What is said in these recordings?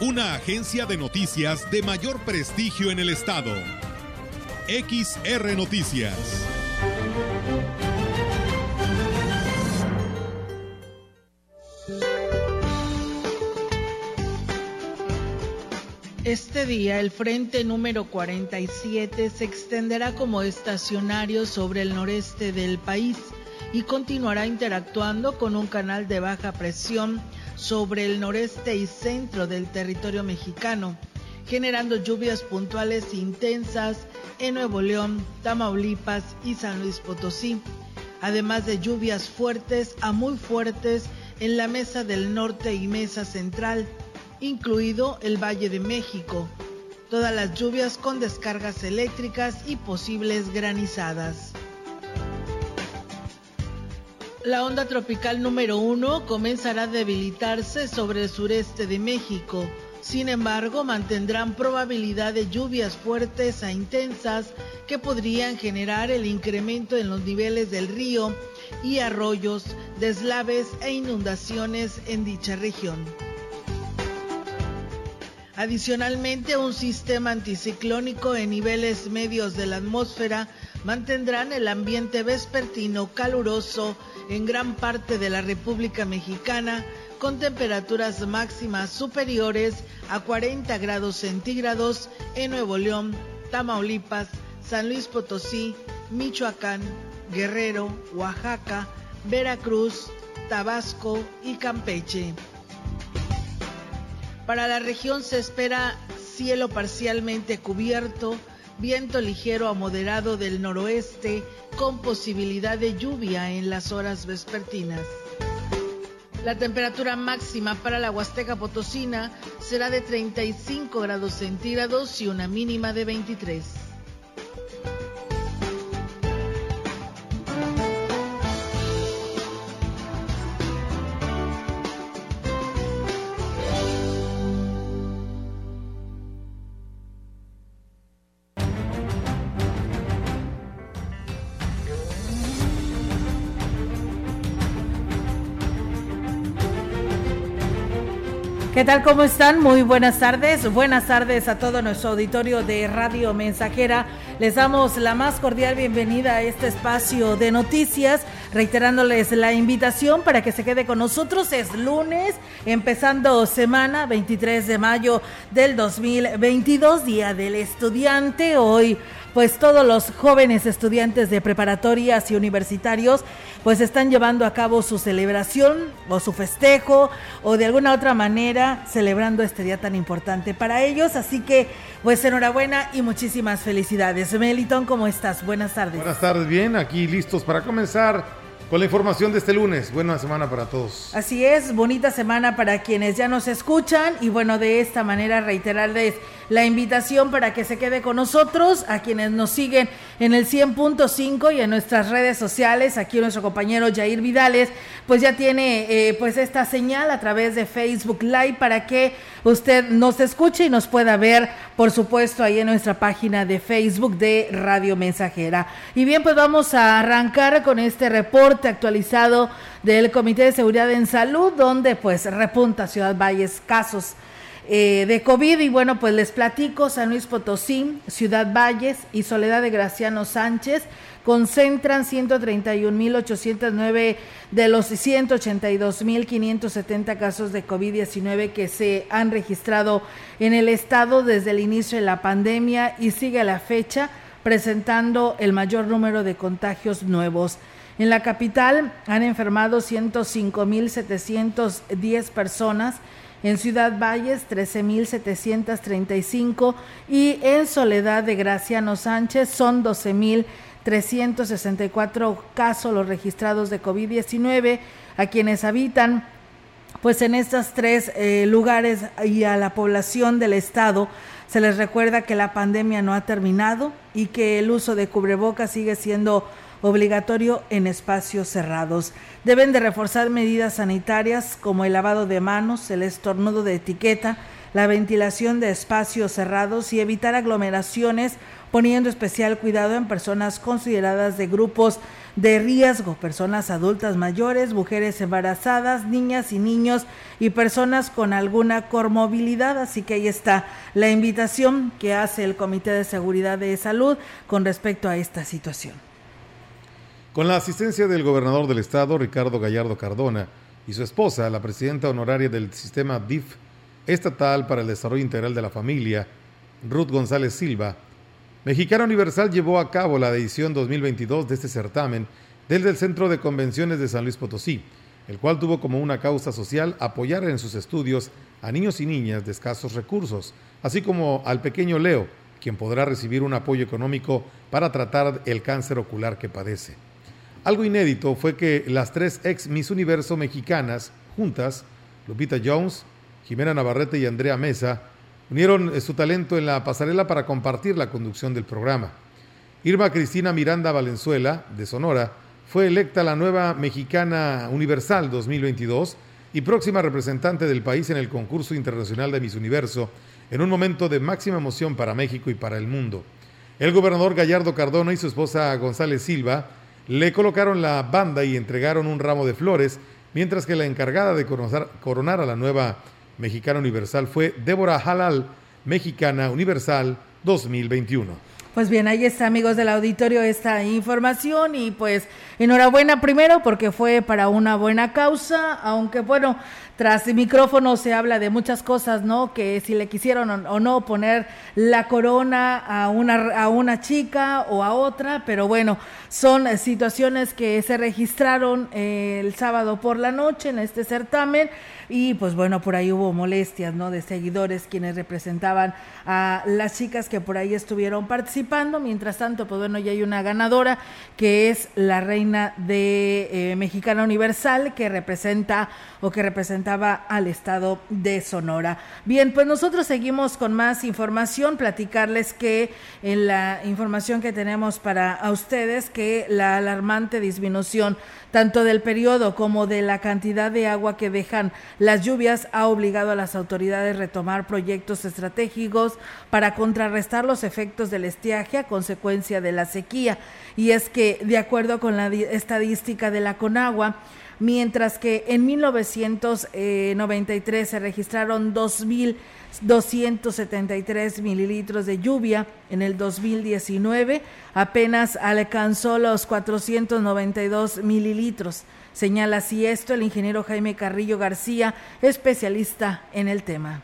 Una agencia de noticias de mayor prestigio en el estado. XR Noticias. Este día el frente número 47 se extenderá como estacionario sobre el noreste del país y continuará interactuando con un canal de baja presión sobre el noreste y centro del territorio mexicano, generando lluvias puntuales intensas en Nuevo León, Tamaulipas y San Luis Potosí, además de lluvias fuertes a muy fuertes en la mesa del norte y mesa central, incluido el Valle de México. Todas las lluvias con descargas eléctricas y posibles granizadas. La onda tropical número uno comenzará a debilitarse sobre el sureste de México. Sin embargo, mantendrán probabilidad de lluvias fuertes a intensas que podrían generar el incremento en los niveles del río y arroyos, deslaves e inundaciones en dicha región. Adicionalmente, un sistema anticiclónico en niveles medios de la atmósfera mantendrán el ambiente vespertino caluroso en gran parte de la República Mexicana con temperaturas máximas superiores a 40 grados centígrados en Nuevo León, Tamaulipas, San Luis Potosí, Michoacán, Guerrero, Oaxaca, Veracruz, Tabasco y Campeche. Para la región se espera cielo parcialmente cubierto, viento ligero a moderado del noroeste con posibilidad de lluvia en las horas vespertinas. La temperatura máxima para la Huasteca Potosina será de 35 grados centígrados y una mínima de 23. ¿Qué tal? ¿Cómo están? Muy buenas tardes. Buenas tardes a todo nuestro auditorio de Radio Mensajera. Les damos la más cordial bienvenida a este espacio de noticias, reiterándoles la invitación para que se quede con nosotros. Es lunes, empezando semana, 23 de mayo del 2022, Día del Estudiante. Hoy pues todos los jóvenes estudiantes de preparatorias y universitarios pues están llevando a cabo su celebración o su festejo o de alguna otra manera celebrando este día tan importante para ellos. Así que pues enhorabuena y muchísimas felicidades. Meliton, ¿cómo estás? Buenas tardes. Buenas tardes, bien, aquí listos para comenzar con la información de este lunes. Buena semana para todos. Así es, bonita semana para quienes ya nos escuchan y bueno, de esta manera reiterarles la invitación para que se quede con nosotros, a quienes nos siguen en el 100.5 y en nuestras redes sociales, aquí nuestro compañero Jair Vidales, pues ya tiene eh, pues esta señal a través de Facebook Live para que usted nos escuche y nos pueda ver, por supuesto, ahí en nuestra página de Facebook de Radio Mensajera. Y bien, pues vamos a arrancar con este reporte actualizado del Comité de Seguridad en Salud, donde pues repunta Ciudad Valles casos eh, de COVID. Y bueno, pues les platico, San Luis Potosí, Ciudad Valles y Soledad de Graciano Sánchez concentran 131.809 de los 182.570 casos de COVID-19 que se han registrado en el estado desde el inicio de la pandemia y sigue a la fecha presentando el mayor número de contagios nuevos. En la capital han enfermado 105.710 personas en Ciudad Valles 13.735 y en Soledad de Graciano Sánchez son 12.364 casos los registrados de COVID-19 a quienes habitan pues en estos tres eh, lugares y a la población del estado. Se les recuerda que la pandemia no ha terminado y que el uso de cubrebocas sigue siendo obligatorio en espacios cerrados. Deben de reforzar medidas sanitarias como el lavado de manos, el estornudo de etiqueta, la ventilación de espacios cerrados y evitar aglomeraciones, poniendo especial cuidado en personas consideradas de grupos de riesgo, personas adultas mayores, mujeres embarazadas, niñas y niños y personas con alguna comorbilidad. Así que ahí está la invitación que hace el Comité de Seguridad de Salud con respecto a esta situación. Con la asistencia del gobernador del estado, Ricardo Gallardo Cardona, y su esposa, la presidenta honoraria del sistema DIF estatal para el desarrollo integral de la familia, Ruth González Silva, Mexicana Universal llevó a cabo la edición 2022 de este certamen desde el Centro de Convenciones de San Luis Potosí, el cual tuvo como una causa social apoyar en sus estudios a niños y niñas de escasos recursos, así como al pequeño Leo, quien podrá recibir un apoyo económico para tratar el cáncer ocular que padece. Algo inédito fue que las tres ex Miss Universo mexicanas, juntas, Lupita Jones, Jimena Navarrete y Andrea Mesa, unieron eh, su talento en la pasarela para compartir la conducción del programa. Irma Cristina Miranda Valenzuela, de Sonora, fue electa la nueva Mexicana Universal 2022 y próxima representante del país en el concurso internacional de Miss Universo, en un momento de máxima emoción para México y para el mundo. El gobernador Gallardo Cardona y su esposa González Silva le colocaron la banda y entregaron un ramo de flores, mientras que la encargada de coronar a la nueva Mexicana Universal fue Débora Halal, Mexicana Universal 2021. Pues bien, ahí está, amigos del auditorio, esta información y pues enhorabuena primero porque fue para una buena causa, aunque bueno, tras el micrófono se habla de muchas cosas, ¿no? Que si le quisieron o no poner la corona a una, a una chica o a otra, pero bueno, son situaciones que se registraron el sábado por la noche en este certamen y pues bueno, por ahí hubo molestias, ¿no? De seguidores quienes representaban a las chicas que por ahí estuvieron participando. Mientras tanto, pues bueno, ya hay una ganadora que es la reina de eh, Mexicana Universal que representa o que al estado de Sonora. Bien, pues nosotros seguimos con más información, platicarles que en la información que tenemos para ustedes que la alarmante disminución tanto del periodo como de la cantidad de agua que dejan las lluvias ha obligado a las autoridades a retomar proyectos estratégicos para contrarrestar los efectos del estiaje a consecuencia de la sequía. Y es que, de acuerdo con la estadística de la Conagua, mientras que en 1993 se registraron 2.273 mililitros de lluvia, en el 2019 apenas alcanzó los 492 mililitros. Señala así esto el ingeniero Jaime Carrillo García, especialista en el tema.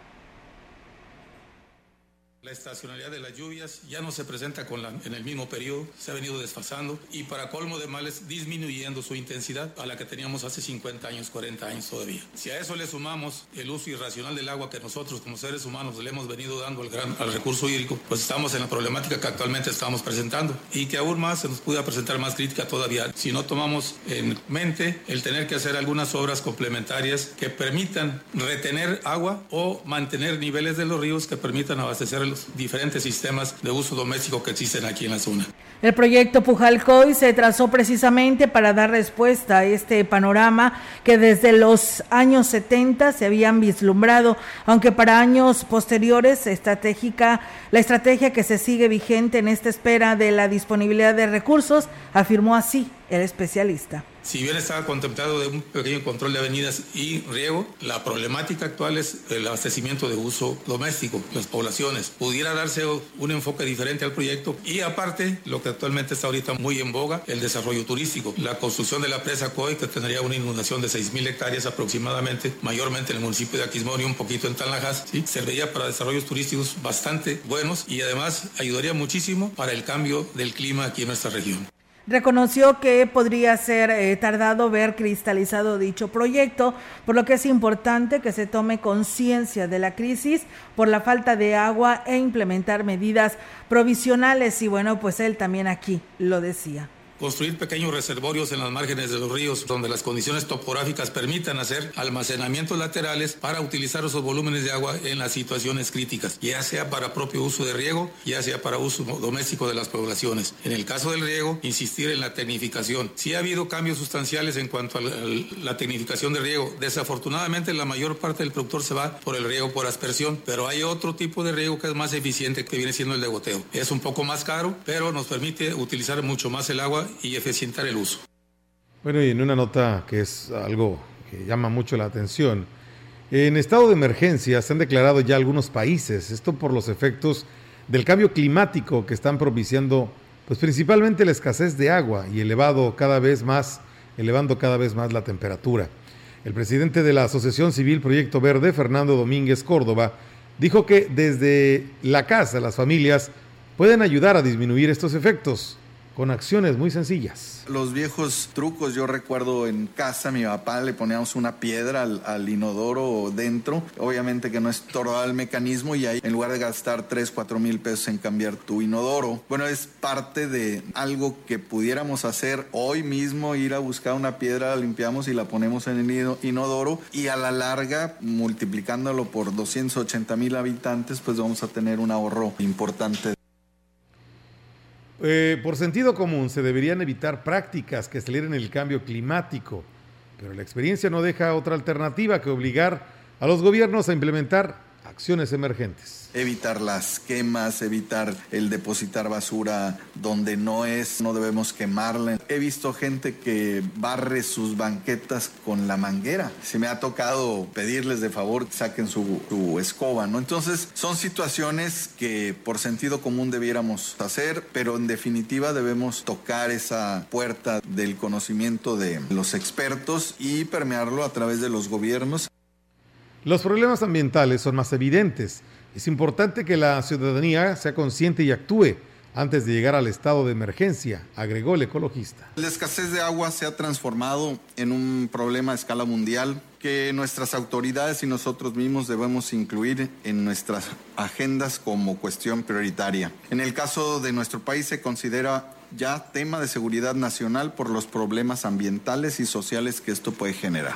La estacionalidad de las lluvias ya no se presenta con la, en el mismo periodo, se ha venido desfasando y para colmo de males disminuyendo su intensidad a la que teníamos hace 50 años, 40 años todavía. Si a eso le sumamos el uso irracional del agua que nosotros como seres humanos le hemos venido dando al, gran, al recurso hídrico, pues estamos en la problemática que actualmente estamos presentando y que aún más se nos puede presentar más crítica todavía si no tomamos en mente el tener que hacer algunas obras complementarias que permitan retener agua o mantener niveles de los ríos que permitan abastecer el diferentes sistemas de uso doméstico que existen aquí en la zona. El proyecto Pujalcoy se trazó precisamente para dar respuesta a este panorama que desde los años 70 se habían vislumbrado, aunque para años posteriores estratégica, la estrategia que se sigue vigente en esta espera de la disponibilidad de recursos, afirmó así el especialista. Si bien estaba contemplado de un pequeño control de avenidas y riego, la problemática actual es el abastecimiento de uso doméstico, las poblaciones. Pudiera darse un enfoque diferente al proyecto y aparte, lo que actualmente está ahorita muy en boga, el desarrollo turístico. La construcción de la presa COI, que tendría una inundación de 6.000 hectáreas aproximadamente, mayormente en el municipio de Aquismón y un poquito en Tanlajas, serviría para desarrollos turísticos bastante buenos y además ayudaría muchísimo para el cambio del clima aquí en nuestra región. Reconoció que podría ser eh, tardado ver cristalizado dicho proyecto, por lo que es importante que se tome conciencia de la crisis por la falta de agua e implementar medidas provisionales. Y bueno, pues él también aquí lo decía construir pequeños reservorios en las márgenes de los ríos donde las condiciones topográficas permitan hacer almacenamientos laterales para utilizar esos volúmenes de agua en las situaciones críticas, ya sea para propio uso de riego, ya sea para uso doméstico de las poblaciones. En el caso del riego, insistir en la tecnificación. Sí ha habido cambios sustanciales en cuanto a la tecnificación de riego. Desafortunadamente, la mayor parte del productor se va por el riego por aspersión, pero hay otro tipo de riego que es más eficiente, que viene siendo el de goteo. Es un poco más caro, pero nos permite utilizar mucho más el agua y eficientar el uso. Bueno, y en una nota que es algo que llama mucho la atención, en estado de emergencia se han declarado ya algunos países, esto por los efectos del cambio climático que están propiciando, pues principalmente la escasez de agua y elevado cada vez más, elevando cada vez más la temperatura. El presidente de la Asociación Civil Proyecto Verde, Fernando Domínguez Córdoba, dijo que desde la casa las familias pueden ayudar a disminuir estos efectos con acciones muy sencillas. Los viejos trucos, yo recuerdo en casa, mi papá le poníamos una piedra al, inodoro dentro, obviamente que no es todo el mecanismo y ahí en lugar de gastar 3, 4 mil pesos en cambiar tu inodoro, bueno, es parte de algo que pudiéramos hacer hoy mismo, ir a buscar una piedra, la limpiamos y la ponemos en el inodoro y a la larga, multiplicándolo por 280 mil habitantes, pues vamos a tener un ahorro importante. Eh, por sentido común se deberían evitar prácticas que aceleren el cambio climático, pero la experiencia no deja otra alternativa que obligar a los gobiernos a implementar acciones emergentes evitar las quemas, evitar el depositar basura donde no es, no debemos quemarla. He visto gente que barre sus banquetas con la manguera. Se me ha tocado pedirles de favor que saquen su, su escoba, ¿no? Entonces, son situaciones que por sentido común debiéramos hacer, pero en definitiva debemos tocar esa puerta del conocimiento de los expertos y permearlo a través de los gobiernos. Los problemas ambientales son más evidentes es importante que la ciudadanía sea consciente y actúe antes de llegar al estado de emergencia, agregó el ecologista. La escasez de agua se ha transformado en un problema a escala mundial que nuestras autoridades y nosotros mismos debemos incluir en nuestras agendas como cuestión prioritaria. En el caso de nuestro país se considera ya tema de seguridad nacional por los problemas ambientales y sociales que esto puede generar.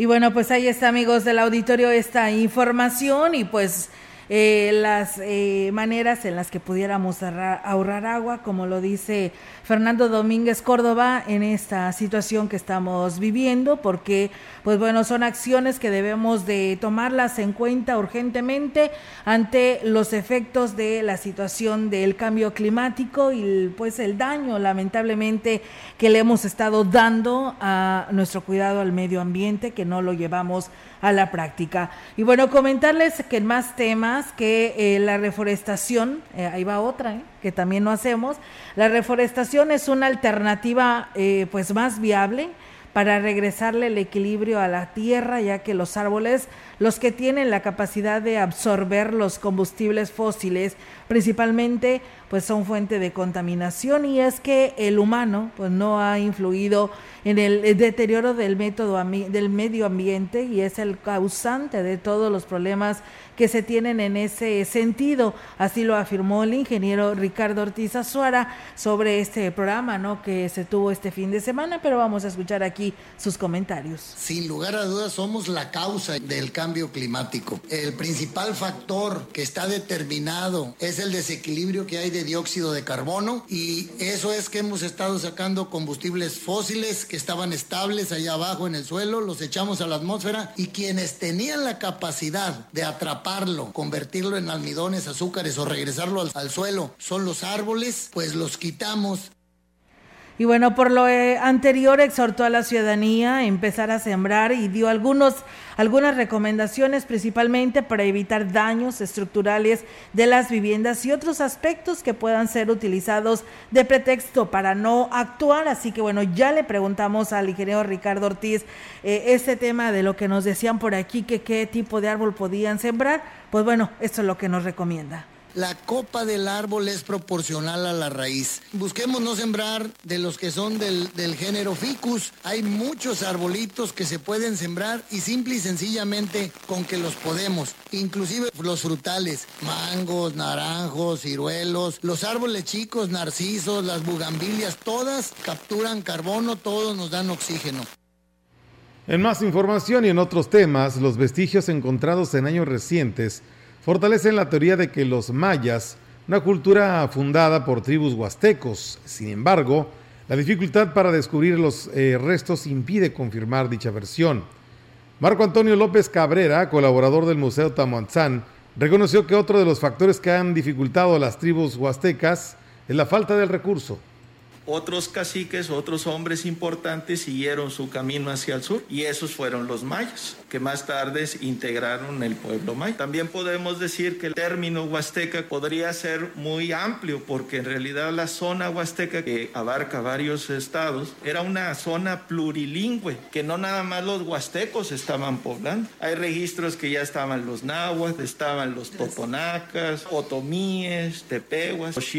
Y bueno, pues ahí está, amigos del auditorio, esta información y pues eh, las eh, maneras en las que pudiéramos ahorrar, agua, como lo dice Fernando Domínguez Córdoba en esta situación que estamos viviendo, porque pues bueno, son acciones que debemos de tomarlas en cuenta urgentemente ante los efectos de la situación del cambio climático y pues el daño lamentablemente que le hemos estado dando a nuestro cuidado al medio ambiente, que no lo llevamos a la práctica. Y bueno, comentarles que en más temas que eh, la reforestación, eh, ahí va otra, eh, que también no hacemos, la reforestación es una alternativa pues más viable para regresarle el equilibrio a la tierra, ya que los árboles, los que tienen la capacidad de absorber los combustibles fósiles, principalmente, pues son fuente de contaminación y es que el humano, pues no ha influido en el deterioro del método del medio ambiente y es el causante de todos los problemas que se tienen en ese sentido. Así lo afirmó el ingeniero Ricardo Ortiz Azuara sobre este programa ¿no? que se tuvo este fin de semana, pero vamos a escuchar aquí sus comentarios. Sin lugar a dudas somos la causa del cambio climático. El principal factor que está determinado es el desequilibrio que hay de dióxido de carbono y eso es que hemos estado sacando combustibles fósiles que estaban estables allá abajo en el suelo, los echamos a la atmósfera y quienes tenían la capacidad de atrapar convertirlo en almidones, azúcares o regresarlo al, suelo son los árboles, pues los quitamos y bueno, por lo eh, anterior exhortó a la ciudadanía a empezar a sembrar y dio algunos, algunas recomendaciones principalmente para evitar daños estructurales de las viviendas y otros aspectos que puedan ser utilizados de pretexto para no actuar. Así que bueno, ya le preguntamos al ingeniero Ricardo Ortiz eh, este tema de lo que nos decían por aquí, que qué tipo de árbol podían sembrar. Pues bueno, esto es lo que nos recomienda La copa del árbol es proporcional a la raíz. Busquemos no sembrar de los que son del, del género ficus. Hay muchos arbolitos que se pueden sembrar y simple y sencillamente con que los podemos. Inclusive los frutales, mangos, naranjos, ciruelos, los árboles chicos, narcisos, las bugambilias, todas capturan carbono, todos nos dan oxígeno. En más información y en otros temas, los vestigios encontrados en años recientes fortalecen la teoría de que los mayas, una cultura fundada por tribus huastecos, sin embargo, la dificultad para descubrir los eh, restos impide confirmar dicha versión. Marco Antonio López Cabrera, colaborador del Museo Tamuanzán, reconoció que otro de los factores que han dificultado a las tribus huastecas es la falta del recurso otros caciques, otros hombres importantes siguieron su camino hacia el sur y esos fueron los mayas, que más tarde integraron el pueblo maya. También podemos decir que el término huasteca podría ser muy amplio porque en realidad la zona huasteca que abarca varios estados era una zona plurilingüe, que no nada más los huastecos estaban poblando. Hay registros que ya estaban los nahuas, estaban los totonacas, otomíes, tepehuas, los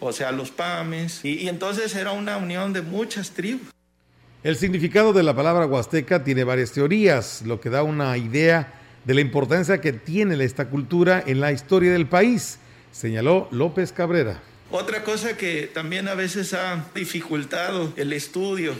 o sea, los pames, y, y entonces entonces era una unión de muchas tribus. El significado de la palabra huasteca tiene varias teorías, lo que da una idea de la importancia que tiene esta cultura en la historia del país, señaló López Cabrera. Otra cosa que también a veces ha dificultado el estudio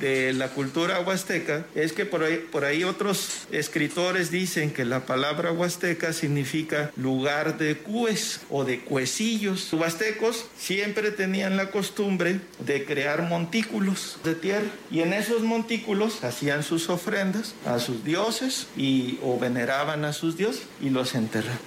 de la cultura huasteca es que por ahí, por ahí otros escritores dicen que la palabra huasteca significa lugar de cues o de cuecillos. Los huastecos siempre tenían la costumbre de crear montículos de tierra y en esos montículos hacían sus ofrendas a sus dioses y o veneraban a sus dioses y los enterraban.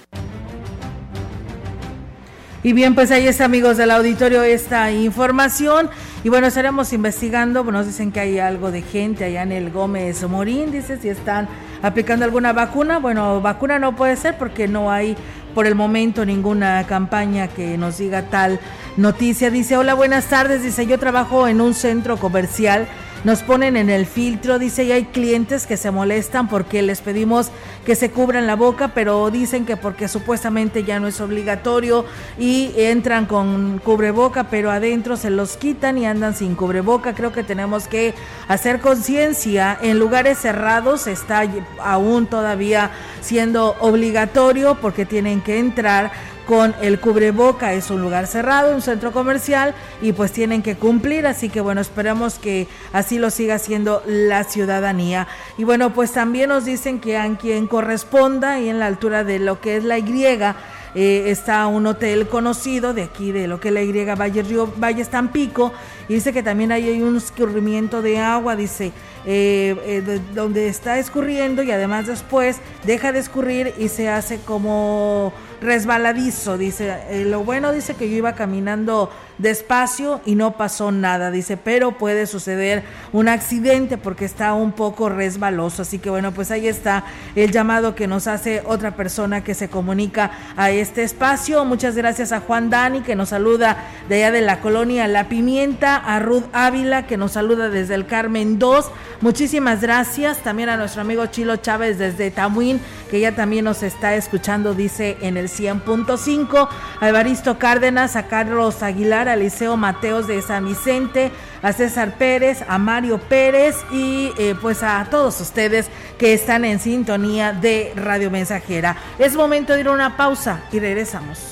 Y bien, pues ahí está, amigos del auditorio, esta información. Y bueno, estaremos investigando. Nos dicen que hay algo de gente allá en el Gómez Morín. Dice si están aplicando alguna vacuna. Bueno, vacuna no puede ser porque no hay por el momento ninguna campaña que nos diga tal noticia. Dice, hola, buenas tardes. Dice, yo trabajo en un centro comercial nos ponen en el filtro, dice, y hay clientes que se molestan porque les pedimos que se cubran la boca, pero dicen que porque supuestamente ya no es obligatorio y entran con cubreboca, pero adentro se los quitan y andan sin cubreboca. Creo que tenemos que hacer conciencia. En lugares cerrados está aún todavía siendo obligatorio porque tienen que entrar con el cubreboca. Es un lugar cerrado, un centro comercial y pues tienen que cumplir. Así que bueno, esperamos que así lo siga haciendo la ciudadanía. Y bueno, pues también nos dicen que a quien corresponda y en la altura de lo que es la Y. Eh, está un hotel conocido de aquí, de lo que es la Y Valle Río Valle Tampico, y dice que también hay un escurrimiento de agua, dice, eh, eh, donde está escurriendo y además después deja de escurrir y se hace como resbaladizo, dice. Lo bueno dice que yo iba caminando despacio y no pasó nada, dice, pero puede suceder un accidente porque está un poco resbaloso. Así que bueno, pues ahí está el llamado que nos hace otra persona que se comunica a este espacio. Muchas gracias a Juan Dani que nos saluda de allá de la colonia La Pimienta, a Ruth Ávila que nos saluda desde el Carmen 2. Muchísimas gracias también a nuestro amigo Chilo Chávez desde Tamuín que ya también nos está escuchando, dice en el 100.5, a Evaristo Cárdenas, a Carlos Aguilar, a Liceo Mateos de San Vicente, a César Pérez, a Mario Pérez y eh, pues a todos ustedes que están en sintonía de Radio Mensajera. Es momento de ir a una pausa y regresamos.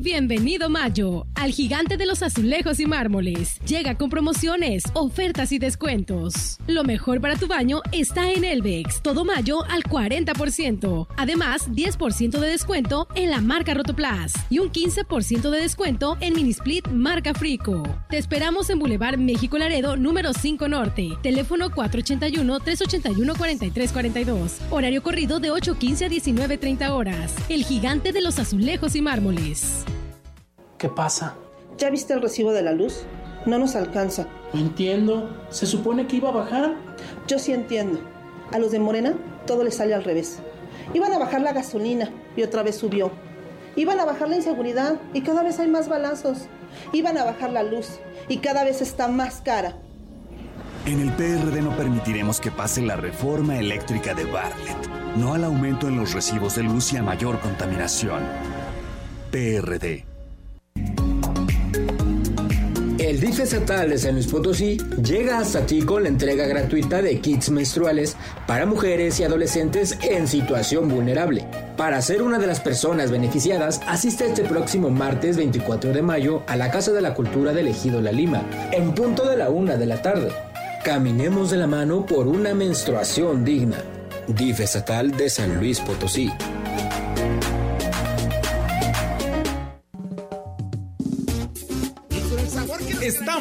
Bienvenido Mayo al gigante de los azulejos y mármoles. Llega con promociones, ofertas y descuentos. Lo mejor para tu baño está en Elvex. Todo mayo al 40%. Además, 10% de descuento en la marca Rotoplas y un 15% de descuento en Minisplit marca Frico. Te esperamos en Boulevard México Laredo, número 5 Norte. Teléfono 481-381-4342. Horario corrido de 8.15 a 19.30 horas. El gigante de los azulejos y mármoles. ¿Qué pasa? ¿Ya viste el recibo de la luz? No nos alcanza. No entiendo. Se supone que iba a bajar. Yo sí entiendo. A los de Morena todo les sale al revés. Iban a bajar la gasolina y otra vez subió. Iban a bajar la inseguridad y cada vez hay más balazos. Iban a bajar la luz y cada vez está más cara. En el PRD no permitiremos que pase la reforma eléctrica de Bartlett, no al aumento en los recibos de luz y a mayor contaminación. PRD. El DIF estatal de San Luis Potosí llega hasta ti con la entrega gratuita de kits menstruales para mujeres y adolescentes en situación vulnerable. Para ser una de las personas beneficiadas, asiste este próximo martes 24 de mayo a la Casa de la Cultura del Ejido La Lima, en punto de la una de la tarde. Caminemos de la mano por una menstruación digna. DIF estatal de San Luis Potosí.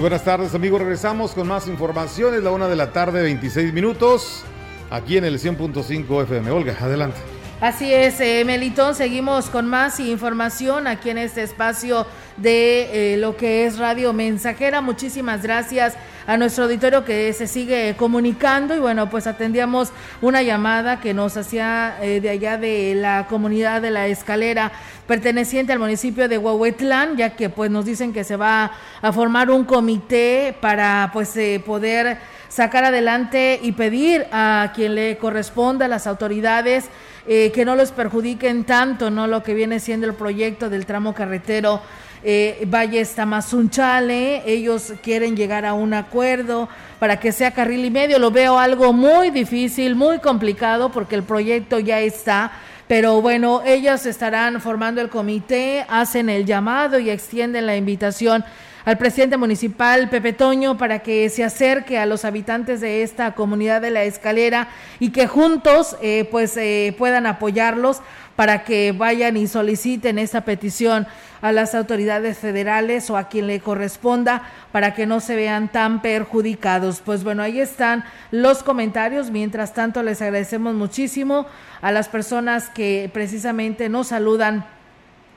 Buenas tardes amigos, regresamos con más información, es la una de la tarde, 26 minutos, aquí en el 100.5 FM. Olga, adelante. Así es, eh, Melitón, seguimos con más información aquí en este espacio de eh, lo que es Radio Mensajera. Muchísimas gracias a nuestro auditorio que se sigue comunicando y bueno, pues atendíamos una llamada que nos hacía eh, de allá de la comunidad de la escalera perteneciente al municipio de Huehuetlán, ya que pues nos dicen que se va a formar un comité para pues eh, poder sacar adelante y pedir a quien le corresponda, a las autoridades, eh, que no les perjudiquen tanto, ¿no? Lo que viene siendo el proyecto del tramo carretero eh, Valles Tamazunchale, ellos quieren llegar a un acuerdo para que sea carril y medio, lo veo algo muy difícil, muy complicado porque el proyecto ya está, pero bueno, ellos estarán formando el comité, hacen el llamado y extienden la invitación al presidente municipal Pepe Toño para que se acerque a los habitantes de esta comunidad de la escalera y que juntos eh, pues eh, puedan apoyarlos para que vayan y soliciten esta petición a las autoridades federales o a quien le corresponda para que no se vean tan perjudicados. Pues bueno, ahí están los comentarios. Mientras tanto, les agradecemos muchísimo a las personas que precisamente nos saludan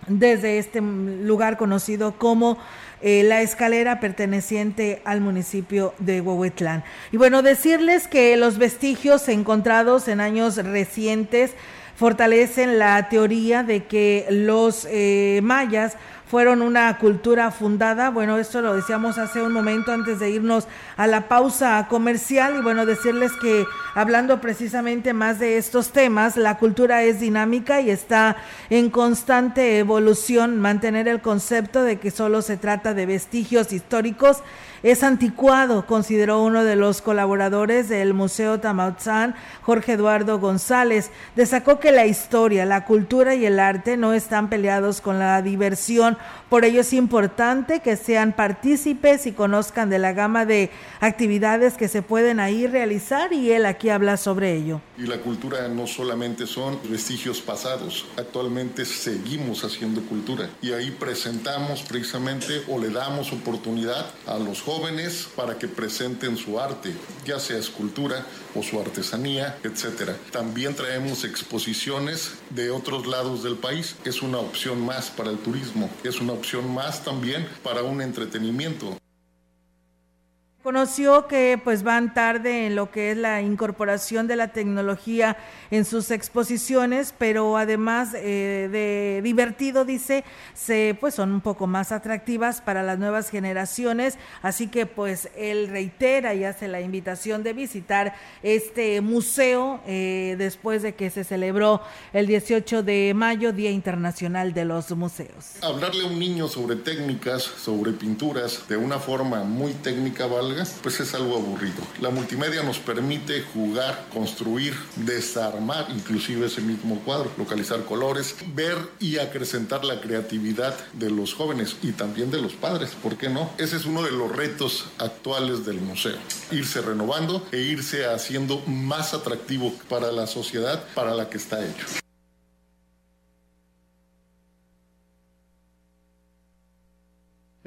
desde este lugar conocido como eh, la escalera perteneciente al municipio de Huehuetlán. Y bueno, decirles que los vestigios encontrados en años recientes fortalecen la teoría de que los eh, mayas fueron una cultura fundada. Bueno, esto lo decíamos hace un momento antes de irnos a la pausa comercial y bueno, decirles que hablando precisamente más de estos temas, la cultura es dinámica y está en constante evolución. Mantener el concepto de que solo se trata de vestigios históricos es anticuado, consideró uno de los colaboradores del Museo Tamautzán, Jorge Eduardo González. Destacó que la historia, la cultura y el arte no están peleados con la diversión. Por ello es importante que sean partícipes y conozcan de la gama de actividades que se pueden ahí realizar y él aquí habla sobre ello. Y la cultura no solamente son vestigios pasados, actualmente seguimos haciendo cultura y ahí presentamos precisamente o le damos oportunidad a los jóvenes para que presenten su arte, ya sea escultura o su artesanía, etcétera. También traemos exposiciones de otros lados del país. Es una opción más para el turismo, es una opción más también para un entretenimiento. Conoció que pues van tarde en lo que es la incorporación de la tecnología en sus exposiciones, pero además eh, de divertido, dice, se pues son un poco más atractivas para las nuevas generaciones, así que pues él reitera y hace la invitación de visitar este museo eh, después de que se celebró el 18 de mayo, Día Internacional de los Museos. Hablarle a un niño sobre técnicas, sobre pinturas, de una forma muy técnica, valga pues es algo aburrido. La multimedia nos permite jugar, construir, desarmar inclusive ese mismo cuadro, localizar colores, ver y acrecentar la creatividad de los jóvenes y también de los padres, ¿por qué no? Ese es uno de los retos actuales del museo, irse renovando e irse haciendo más atractivo para la sociedad para la que está hecho.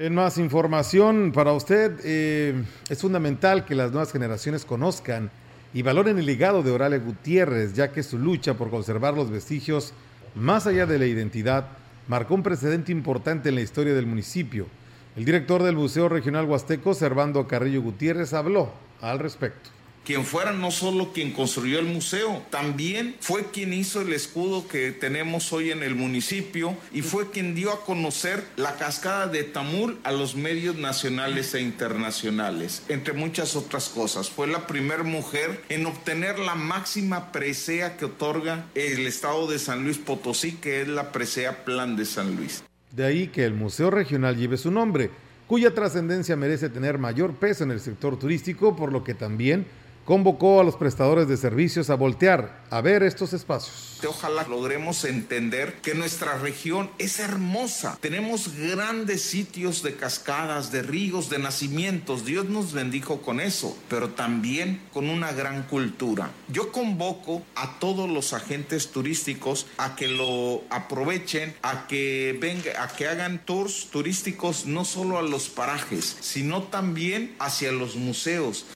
En más información para usted, eh, es fundamental que las nuevas generaciones conozcan y valoren el legado de Orale Gutiérrez, ya que su lucha por conservar los vestigios más allá de la identidad marcó un precedente importante en la historia del municipio. El director del Museo Regional Huasteco, Servando Carrillo Gutiérrez, habló al respecto quien fuera no solo quien construyó el museo, también fue quien hizo el escudo que tenemos hoy en el municipio y fue quien dio a conocer la cascada de Tamul a los medios nacionales e internacionales, entre muchas otras cosas. Fue la primera mujer en obtener la máxima presea que otorga el estado de San Luis Potosí, que es la presea Plan de San Luis. De ahí que el Museo Regional lleve su nombre, cuya trascendencia merece tener mayor peso en el sector turístico, por lo que también convocó a los prestadores de servicios a voltear a ver estos espacios. Ojalá logremos entender que nuestra región es hermosa. Tenemos grandes sitios de cascadas, de ríos, de nacimientos. Dios nos bendijo con eso, pero también con una gran cultura. Yo convoco a todos los agentes turísticos a que lo aprovechen, a que venga, a que hagan tours turísticos no solo a los parajes, sino también hacia los museos.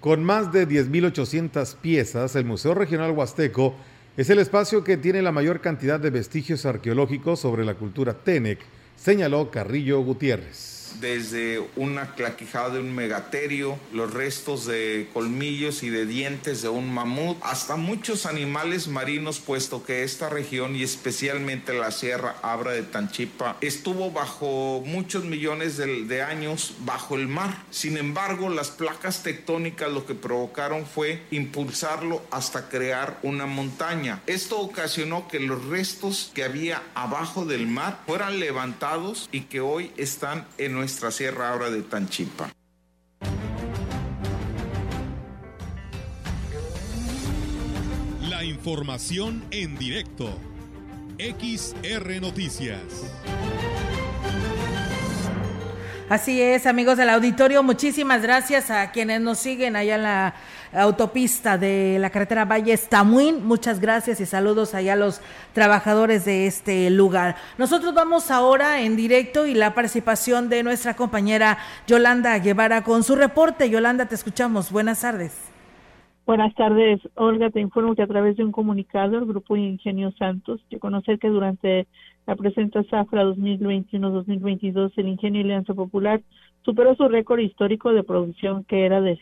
Con más de 10.800 piezas, el Museo Regional Huasteco es el espacio que tiene la mayor cantidad de vestigios arqueológicos sobre la cultura Tenec, señaló Carrillo Gutiérrez desde una claquijada de un megaterio, los restos de colmillos y de dientes de un mamut, hasta muchos animales marinos, puesto que esta región y especialmente la Sierra Abra de Tanchipa estuvo bajo muchos millones de, años bajo el mar. Sin embargo, las placas tectónicas lo que provocaron fue impulsarlo hasta crear una montaña. Esto ocasionó que los restos que había abajo del mar fueran levantados y que hoy están en nuestra sierra ahora de Tanchipa. La información en directo. XR Noticias. Así es, amigos del auditorio, muchísimas gracias a quienes nos siguen allá en la autopista de la carretera Valle Estamuín. Muchas gracias y saludos allá a los trabajadores de este lugar. Nosotros vamos ahora en directo y la participación de nuestra compañera Yolanda Guevara con su reporte. Yolanda, te escuchamos. Buenas tardes. Buenas tardes, Olga. Te informo que a través de un comunicado, el Grupo Ingenio Santos dio conocer que durante la presente Zafra 2021-2022, el Ingenio Alianza Popular superó su récord histórico de producción que era de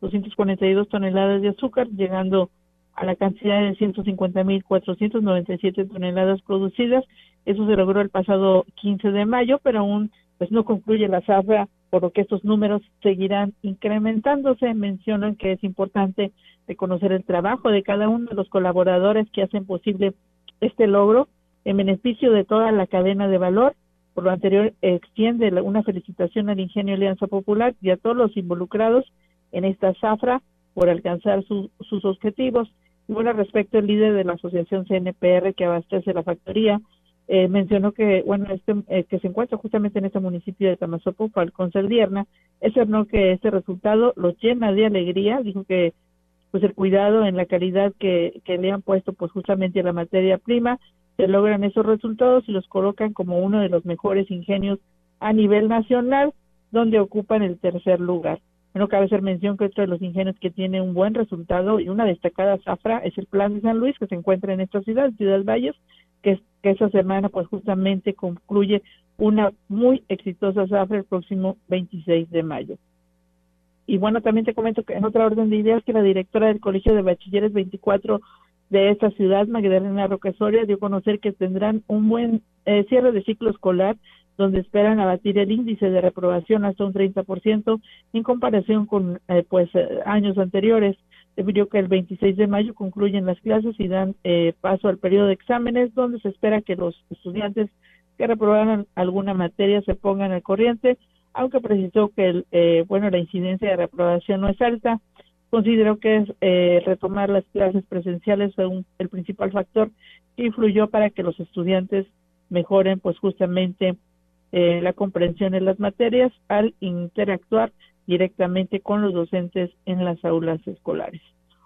150.242 toneladas de azúcar, llegando a la cantidad de 150.497 toneladas producidas. Eso se logró el pasado 15 de mayo, pero aún pues no concluye la zafra, por lo que estos números seguirán incrementándose. Mencionan que es importante reconocer el trabajo de cada uno de los colaboradores que hacen posible este logro en beneficio de toda la cadena de valor. Por lo anterior, extiende una felicitación al Ingenio Alianza Popular y a todos los involucrados en esta zafra por alcanzar sus objetivos. Y bueno, respecto al líder de la asociación CNPR que abastece la factoría, eh, mencionó que, bueno, este, eh, que se encuentra justamente en este municipio de Tamazopo, Falcón Celdierna, no que este resultado los llena de alegría, dijo que pues el cuidado en la calidad que, que le han puesto pues justamente a la materia prima, se logran esos resultados y los colocan como uno de los mejores ingenios a nivel nacional, donde ocupan el tercer lugar. Bueno, cabe hacer mención que otro de los ingenios que tiene un buen resultado y una destacada zafra es el Plan de San Luis, que se encuentra en esta ciudad, Ciudad Valles, que, que esa semana pues justamente concluye una muy exitosa zafra el próximo 26 de mayo. Y bueno, también te comento que en otra orden de ideas que la directora del Colegio de Bachilleres 24 de esta ciudad, Magdalena Roquesoria, dio a conocer que tendrán un buen eh, cierre de ciclo escolar donde esperan abatir el índice de reprobación hasta un 30% en comparación con eh, pues eh, años anteriores. Debido que el 26 de mayo concluyen las clases y dan eh, paso al periodo de exámenes donde se espera que los estudiantes que reprobaran alguna materia se pongan al corriente, aunque precisó que el, bueno la incidencia de reprobación no es alta. Consideró que es, retomar las clases presenciales fue el principal factor que influyó para que los estudiantes mejoren pues justamente eh, la comprensión en las materias al interactuar directamente con los docentes en las aulas escolares.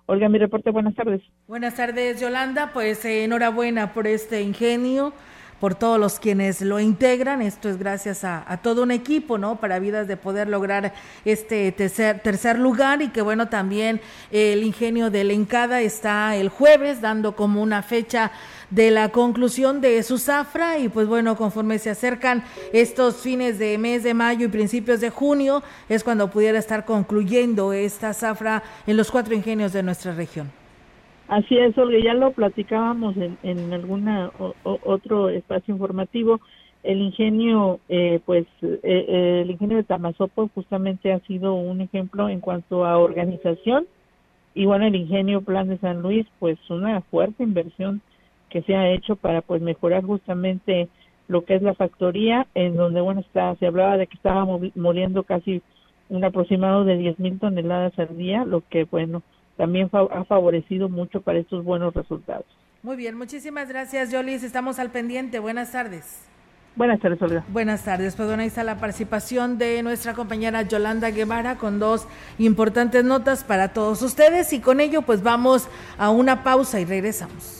Olga, mi reporte, buenas tardes. Buenas tardes, Yolanda. Pues eh, enhorabuena por este ingenio por todos los quienes lo integran. Esto es gracias a, todo un equipo, ¿no? Para Vidas de poder lograr este tercer, tercer lugar y que bueno, también el ingenio de Lencada está el jueves dando como una fecha de la conclusión de su zafra y pues bueno, conforme se acercan estos fines de mes de mayo y principios de junio, es cuando pudiera estar concluyendo esta zafra en los cuatro ingenios de nuestra región. Así es, Olga, ya lo platicábamos en, en alguna otro espacio informativo. El ingenio, eh, pues, eh, eh, el ingenio de Tamazopo justamente ha sido un ejemplo en cuanto a organización y bueno, el ingenio Plan de San Luis, pues, una fuerte inversión que se ha hecho para, pues, mejorar justamente lo que es la factoría, en donde, bueno, está, se hablaba de que estaba muriendo casi un aproximado de 10 mil toneladas al día, lo que, bueno, también ha favorecido mucho para estos buenos resultados. Muy bien, muchísimas gracias, Jolis. Estamos al pendiente. Buenas tardes. Buenas tardes, Olga. Buenas tardes. Pues bueno, ahí está la participación de nuestra compañera Yolanda Guevara con dos importantes notas para todos ustedes y con ello pues vamos a una pausa y regresamos.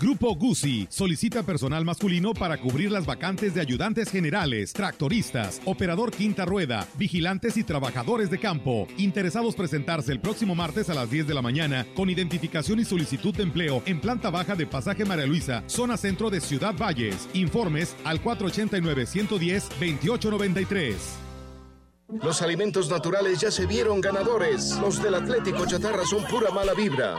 Grupo Guzzi solicita personal masculino para cubrir las vacantes de ayudantes generales, tractoristas, operador quinta rueda, vigilantes y trabajadores de campo. Interesados presentarse el próximo martes a las 10 de la mañana con identificación y solicitud de empleo en planta baja de Pasaje María Luisa, zona centro de Ciudad Valles. Informes al 489-110-2893. Los alimentos naturales ya se vieron ganadores. Los del Atlético Chatarra son pura mala vibra.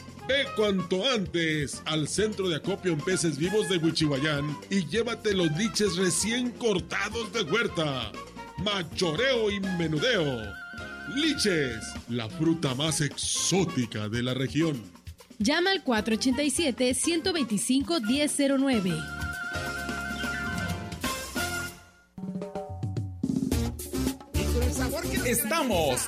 Ve cuanto antes al centro de acopio en peces vivos de Huichihuayán y llévate los liches recién cortados de huerta. Machoreo y menudeo. Liches, la fruta más exótica de la región. Llama al 487-125-1009. Estamos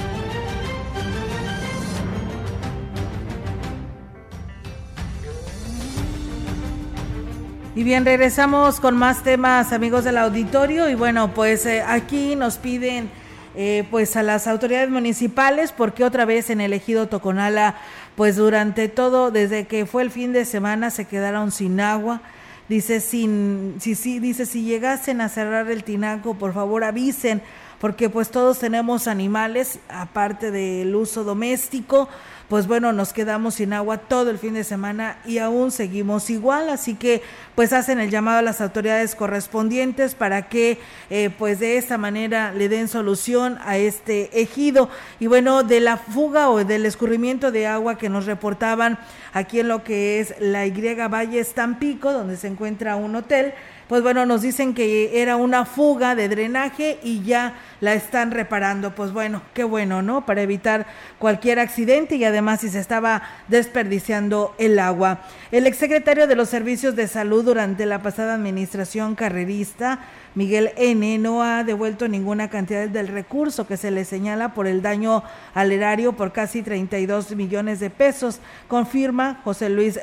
Y bien, regresamos con más temas, amigos del auditorio. Y bueno, pues eh, aquí nos piden eh, pues a las autoridades municipales, porque otra vez en el ejido Toconala, pues durante todo, desde que fue el fin de semana, se quedaron sin agua. Dice, sin, si, si, dice, si llegasen a cerrar el tinaco, por favor avisen, porque pues todos tenemos animales, aparte del uso doméstico pues bueno, nos quedamos sin agua todo el fin de semana y aún seguimos igual, así que pues hacen el llamado a las autoridades correspondientes para que eh, pues de esta manera le den solución a este ejido. Y bueno, de la fuga o del escurrimiento de agua que nos reportaban aquí en lo que es la Y Valle Estampico, donde se encuentra un hotel, pues bueno, nos dicen que era una fuga de drenaje y ya la están reparando. Pues bueno, qué bueno, ¿no? Para evitar cualquier accidente y además si se estaba desperdiciando el agua. El exsecretario de los Servicios de Salud durante la pasada administración carrerista, Miguel N., no ha devuelto ninguna cantidad del recurso que se le señala por el daño al erario por casi 32 millones de pesos, confirma José Luis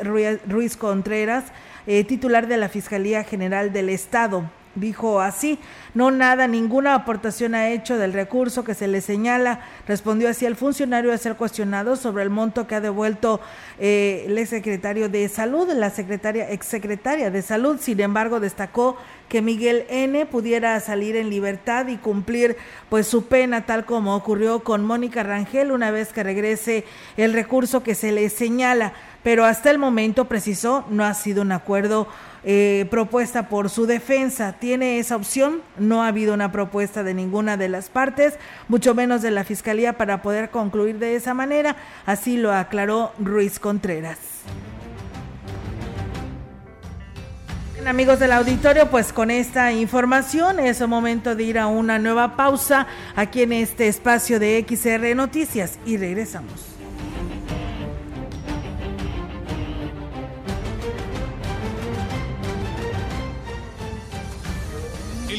Ruiz Contreras, eh, titular de la Fiscalía General del Estado. Dijo así, no nada, ninguna aportación ha hecho del recurso que se le señala. Respondió así el funcionario a ser cuestionado sobre el monto que ha devuelto eh, el secretario de Salud, la secretaria, exsecretaria de Salud. Sin embargo, destacó que Miguel N. pudiera salir en libertad y cumplir pues su pena, tal como ocurrió con Mónica Rangel una vez que regrese el recurso que se le señala pero hasta el momento, precisó, no ha sido un acuerdo eh, propuesta por su defensa. ¿Tiene esa opción? No ha habido una propuesta de ninguna de las partes, mucho menos de la Fiscalía, para poder concluir de esa manera. Así lo aclaró Ruiz Contreras. Amigos del auditorio, pues con esta información es el momento de ir a una nueva pausa aquí en este espacio de XR Noticias y regresamos.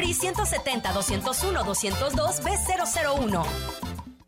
170 201 202 B001.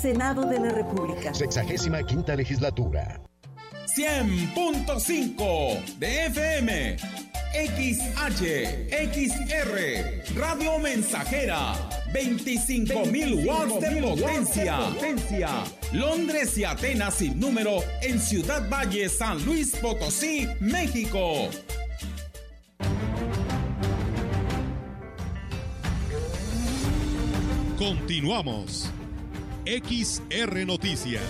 Senado de la República. Sexagésima quinta legislatura. 100.5 de FM. XH, XR, Radio Mensajera, 25.000 watts de potencia. potencia. Londres y Atenas sin número en Ciudad Valle, San Luis Potosí, México. Continuamos. XR Noticias.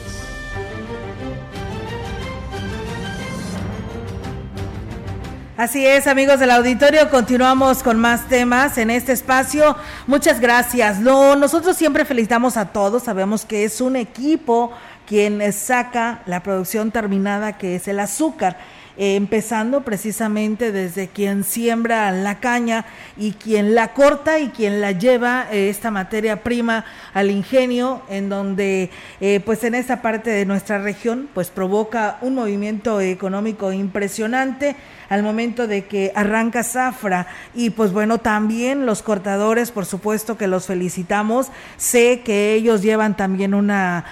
Así es, amigos del auditorio, continuamos con más temas en este espacio. Muchas gracias. No, nosotros siempre felicitamos a todos, sabemos que es un equipo quien saca la producción terminada que es el azúcar eh, empezando precisamente desde quien siembra la caña y quien la corta y quien la lleva eh, esta materia prima al ingenio, en donde eh, pues en esta parte de nuestra región pues provoca un movimiento económico impresionante al momento de que arranca Zafra. Y pues bueno, también los cortadores, por supuesto que los felicitamos, sé que ellos llevan también una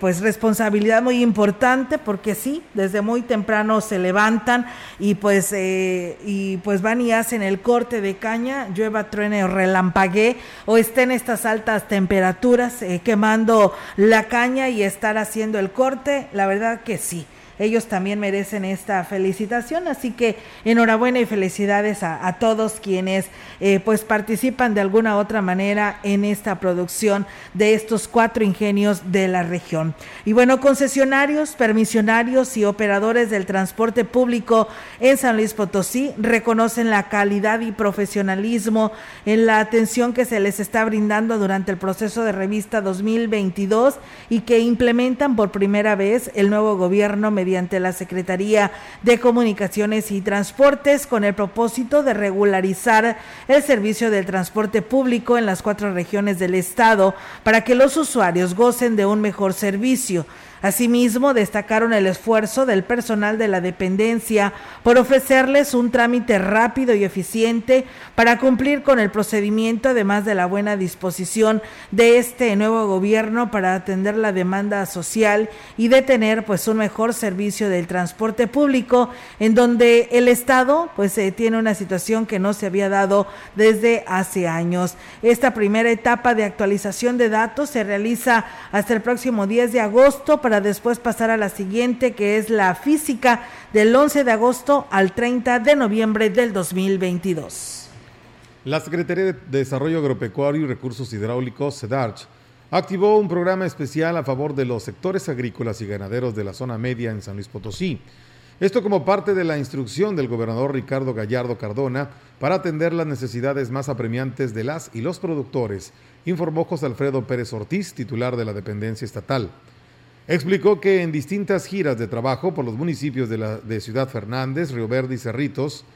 pues responsabilidad muy importante porque sí, desde muy temprano se levantan y pues eh, y pues van y hacen el corte de caña, llueva, truene o relampaguee o estén estas altas temperaturas eh, quemando la caña y estar haciendo el corte, la verdad que sí ellos también merecen esta felicitación. Así que enhorabuena y felicidades a, todos quienes eh, pues participan de alguna otra manera en esta producción de estos cuatro ingenios de la región. Y bueno, concesionarios, permisionarios y operadores del transporte público en San Luis Potosí reconocen la calidad y profesionalismo en la atención que se les está brindando durante el proceso de revista 2022 y que implementan por primera vez el nuevo gobierno mediante la Secretaría de Comunicaciones y Transportes con el propósito de regularizar el servicio del transporte público en las cuatro regiones del estado para que los usuarios gocen de un mejor servicio. Asimismo, destacaron el esfuerzo del personal de la dependencia por ofrecerles un trámite rápido y eficiente para cumplir con el procedimiento, además de la buena disposición de este nuevo gobierno para atender la demanda social y de tener pues un mejor servicio del transporte público, en donde el Estado pues eh, tiene una situación que no se había dado desde hace años. Esta primera etapa de actualización de datos se realiza hasta el próximo 10 de agosto después pasar a la siguiente, que es la física del 11 de agosto al 30 de noviembre del 2022. La Secretaría de Desarrollo Agropecuario y Recursos Hidráulicos, SEDARCH, activó un programa especial a favor de los sectores agrícolas y ganaderos de la zona media en San Luis Potosí. Esto como parte de la instrucción del gobernador Ricardo Gallardo Cardona para atender las necesidades más apremiantes de las y los productores, informó José Alfredo Pérez Ortiz, titular de la dependencia estatal. Explicó que en distintas giras de trabajo por los municipios de, Ciudad Fernández, Río Verde y Cerritos,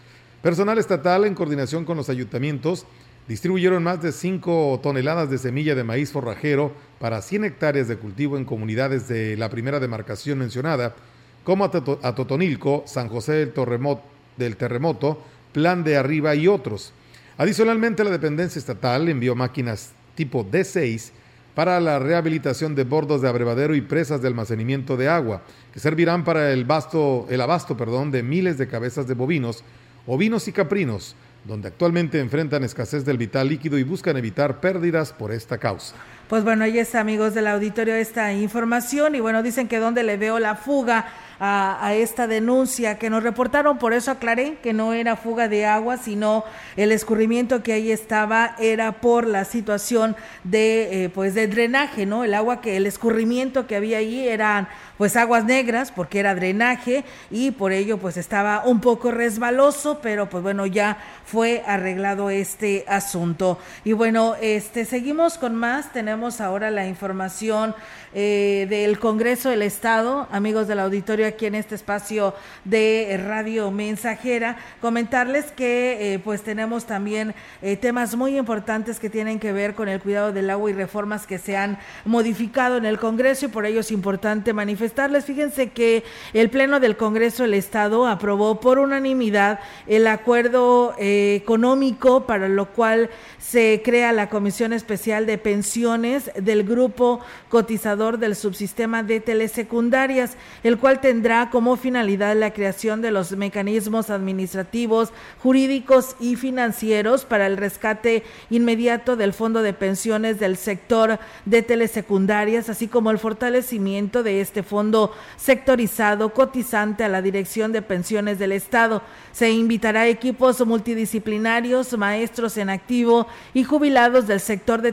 personal estatal en coordinación con los ayuntamientos distribuyeron más de 5 toneladas de semilla de maíz forrajero para 100 hectáreas de cultivo en comunidades de la primera demarcación mencionada, como Atotonilco, San José del, del Terremoto, Plan de Arriba y otros. Adicionalmente, la dependencia estatal envió máquinas tipo D6 para la rehabilitación de bordos de abrevadero y presas de almacenamiento de agua, que servirán para el, basto, el abasto perdón, de miles de cabezas de bovinos, ovinos y caprinos, donde actualmente enfrentan escasez del vital líquido y buscan evitar pérdidas por esta causa. Pues bueno, ahí está, amigos del auditorio, esta información. Y bueno, dicen que donde le veo la fuga a, esta denuncia que nos reportaron, por eso aclaré que no era fuga de agua, sino el escurrimiento que ahí estaba era por la situación de, eh, pues de drenaje, ¿no? El agua que, el escurrimiento que había ahí eran pues aguas negras porque era drenaje y por ello pues estaba un poco resbaloso, pero pues bueno, ya fue arreglado este asunto. Y bueno, este seguimos con más, tenemos ahora la información eh, del Congreso del Estado, amigos del auditorio aquí en este espacio de Radio Mensajera, comentarles que eh, pues tenemos también eh, temas muy importantes que tienen que ver con el cuidado del agua y reformas que se han modificado en el Congreso y por ello es importante manifestarles. Fíjense que el Pleno del Congreso del Estado aprobó por unanimidad el acuerdo económico para lo cual se crea la Comisión Especial de Pensiones del Grupo Cotizador del subsistema de telesecundarias, el cual tendrá como finalidad la creación de los mecanismos administrativos, jurídicos y financieros para el rescate inmediato del fondo de pensiones del sector de telesecundarias, así como el fortalecimiento de este fondo sectorizado cotizante a la Dirección de Pensiones del Estado. Se invitará a equipos multidisciplinarios, maestros en activo y jubilados del sector de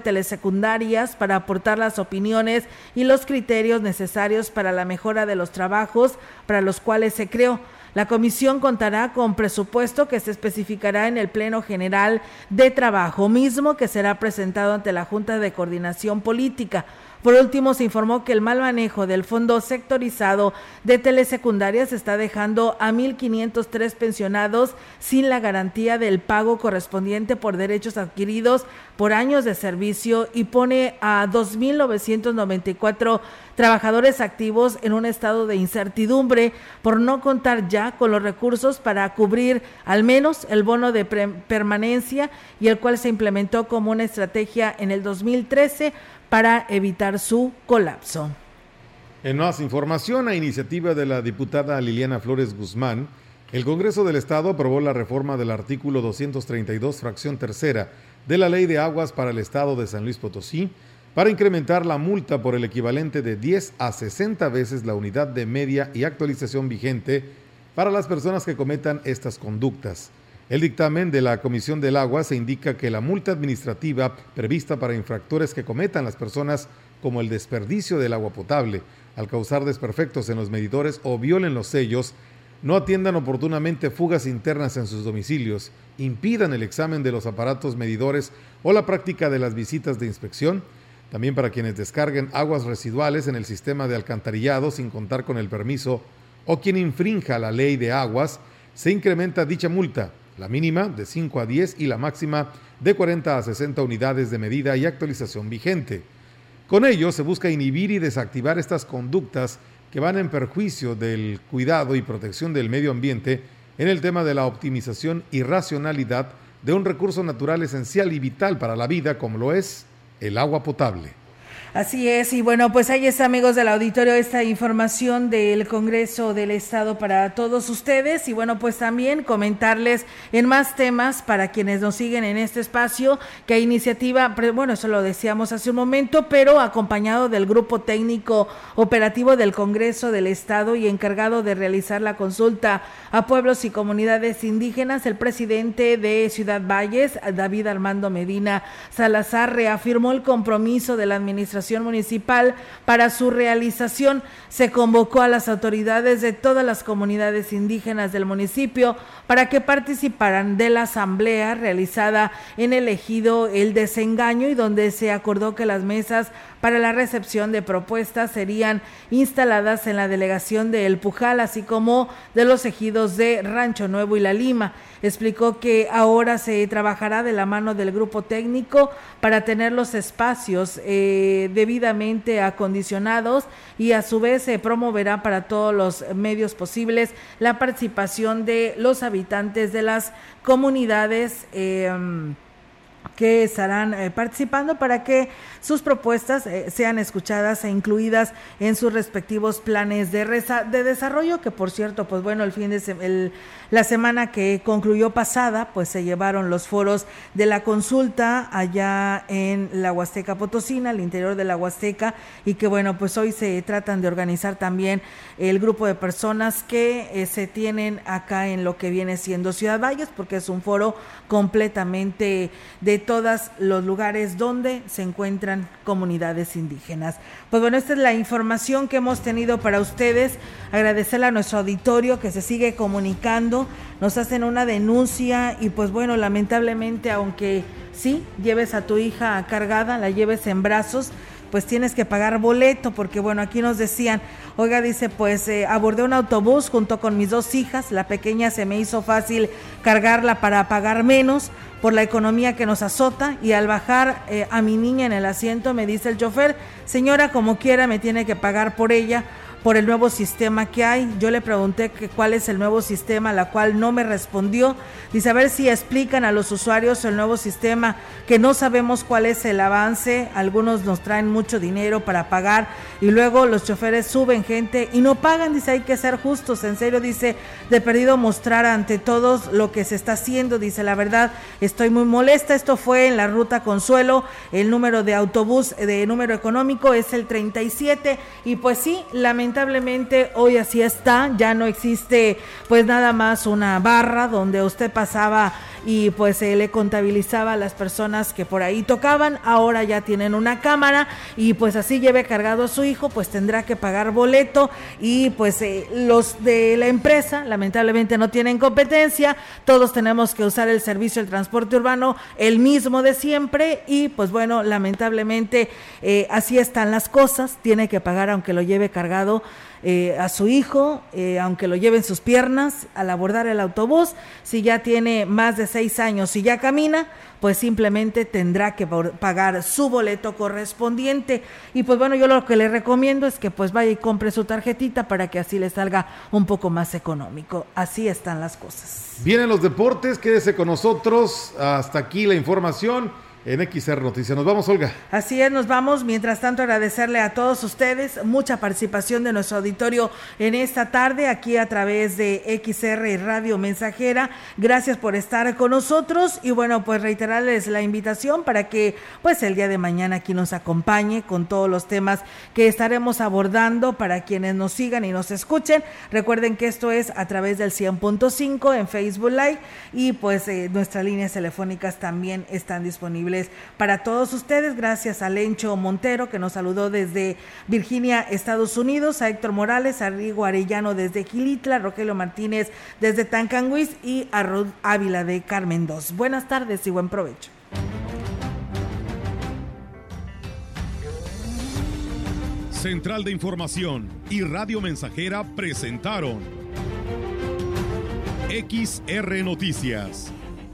para aportar las opiniones y los criterios necesarios para la mejora de los trabajos para los cuales se creó. La comisión contará con presupuesto que se especificará en el Pleno General de Trabajo, mismo que será presentado ante la Junta de Coordinación Política. Por último, se informó que el mal manejo del fondo sectorizado de telesecundarias está dejando a 1.503 pensionados sin la garantía del pago correspondiente por derechos adquiridos por años de servicio y pone a 2.994 trabajadores activos en un estado de incertidumbre por no contar ya con los recursos para cubrir al menos el bono de permanencia y el cual se implementó como una estrategia en el 2013 para evitar su colapso. En más información, a iniciativa de la diputada Liliana Flores Guzmán, el Congreso del Estado aprobó la reforma del artículo 232, fracción tercera, de la Ley de Aguas para el Estado de San Luis Potosí, para incrementar la multa por el equivalente de 10 a 60 veces la unidad de media y actualización vigente para las personas que cometan estas conductas. El dictamen de la Comisión del Agua se indica que la multa administrativa prevista para infractores que cometan las personas como el desperdicio del agua potable, al causar desperfectos en los medidores o violen los sellos, no atiendan oportunamente fugas internas en sus domicilios, impidan el examen de los aparatos medidores o la práctica de las visitas de inspección, también para quienes descarguen aguas residuales en el sistema de alcantarillado sin contar con el permiso o quien infrinja la ley de aguas, se incrementa dicha multa la mínima de 5 a 10 y la máxima de 40 a 60 unidades de medida y actualización vigente. Con ello se busca inhibir y desactivar estas conductas que van en perjuicio del cuidado y protección del medio ambiente en el tema de la optimización y racionalidad de un recurso natural esencial y vital para la vida como lo es el agua potable. Así es, y bueno, pues ahí está, amigos del auditorio, esta información del Congreso del Estado para todos ustedes. Y bueno, pues también comentarles en más temas para quienes nos siguen en este espacio, que iniciativa, bueno, eso lo decíamos hace un momento, pero acompañado del Grupo Técnico Operativo del Congreso del Estado y encargado de realizar la consulta a pueblos y comunidades indígenas, el presidente de Ciudad Valles, David Armando Medina Salazar, reafirmó el compromiso de la administración municipal para su realización. Se convocó a las autoridades de todas las comunidades indígenas del municipio para que participaran de la asamblea realizada en el ejido El Desengaño y donde se acordó que las mesas para la recepción de propuestas serían instaladas en la delegación de El Pujal, así como de los ejidos de Rancho Nuevo y La Lima. Explicó que ahora se trabajará de la mano del grupo técnico para tener los espacios eh, debidamente acondicionados y a su vez se promoverá para todos los medios posibles la participación de los habitantes de las comunidades. Eh, que estarán eh, participando para que sus propuestas eh, sean escuchadas e incluidas en sus respectivos planes de, de desarrollo, que por cierto, pues bueno, el fin de el, la semana que concluyó pasada, pues se llevaron los foros de la consulta allá en la Huasteca Potosina, al interior de la Huasteca, y que bueno, pues hoy se tratan de organizar también el grupo de personas que eh, se tienen acá en lo que viene siendo Ciudad Valles, porque es un foro completamente de todos los lugares donde se encuentran comunidades indígenas. Pues bueno, esta es la información que hemos tenido para ustedes. Agradecerle a nuestro auditorio que se sigue comunicando, nos hacen una denuncia y pues bueno, lamentablemente, aunque sí, lleves a tu hija cargada, la lleves en brazos, pues tienes que pagar boleto, porque bueno, aquí nos decían, oiga, dice, pues eh, abordé un autobús junto con mis dos hijas, la pequeña se me hizo fácil cargarla para pagar menos por la economía que nos azota y al bajar eh, a mi niña en el asiento me dice el chofer, señora, como quiera me tiene que pagar por ella por el nuevo sistema que hay. Yo le pregunté que cuál es el nuevo sistema, la cual no me respondió. Dice, a ver si explican a los usuarios el nuevo sistema, que no sabemos cuál es el avance. Algunos nos traen mucho dinero para pagar y luego los choferes suben gente y no pagan. Dice, hay que ser justos. En serio, dice, de perdido mostrar ante todos lo que se está haciendo. Dice, la verdad, estoy muy molesta. Esto fue en la ruta Consuelo. El número de autobús de número económico es el 37. Y pues sí, lamentablemente lamentablemente hoy así está, ya no existe pues nada más una barra donde usted pasaba y pues se le contabilizaba a las personas que por ahí tocaban, ahora ya tienen una cámara y pues así lleve cargado a su hijo, pues tendrá que pagar boleto y pues eh, los de la empresa lamentablemente no tienen competencia, todos tenemos que usar el servicio del transporte urbano, el mismo de siempre y pues bueno, lamentablemente eh, así están las cosas, tiene que pagar aunque lo lleve cargado eh, a su hijo, eh, aunque lo lleve en sus piernas, al abordar el autobús. Si ya tiene más de años y ya camina, pues simplemente tendrá que pagar su boleto correspondiente. Y pues bueno, yo lo que le recomiendo es que pues vaya y compre su tarjetita para que así le salga un poco más económico. Así están las cosas. Vienen los deportes, quédese con nosotros. Hasta aquí la información en XR Noticias. Nos vamos, Olga. Así es, nos vamos. Mientras tanto, agradecerle a todos ustedes mucha participación de nuestro auditorio en esta tarde, aquí a través de XR Radio Mensajera. Gracias por estar con nosotros y bueno, pues reiterarles la invitación para que pues el día de mañana aquí nos acompañe con todos los temas que estaremos abordando para quienes nos sigan y nos escuchen. Recuerden que esto es a través del 100.5 en Facebook Live y pues eh, nuestras líneas telefónicas también están disponibles para todos ustedes. Gracias a Lencho Montero, que nos saludó desde Virginia, Estados Unidos, a Héctor Morales, a Rigo Arellano desde Gilitla, Rogelio Martínez desde Tancanguis y a Rod Ávila de Carmen II. Buenas tardes y buen provecho. Central de Información y Radio Mensajera presentaron XR Noticias.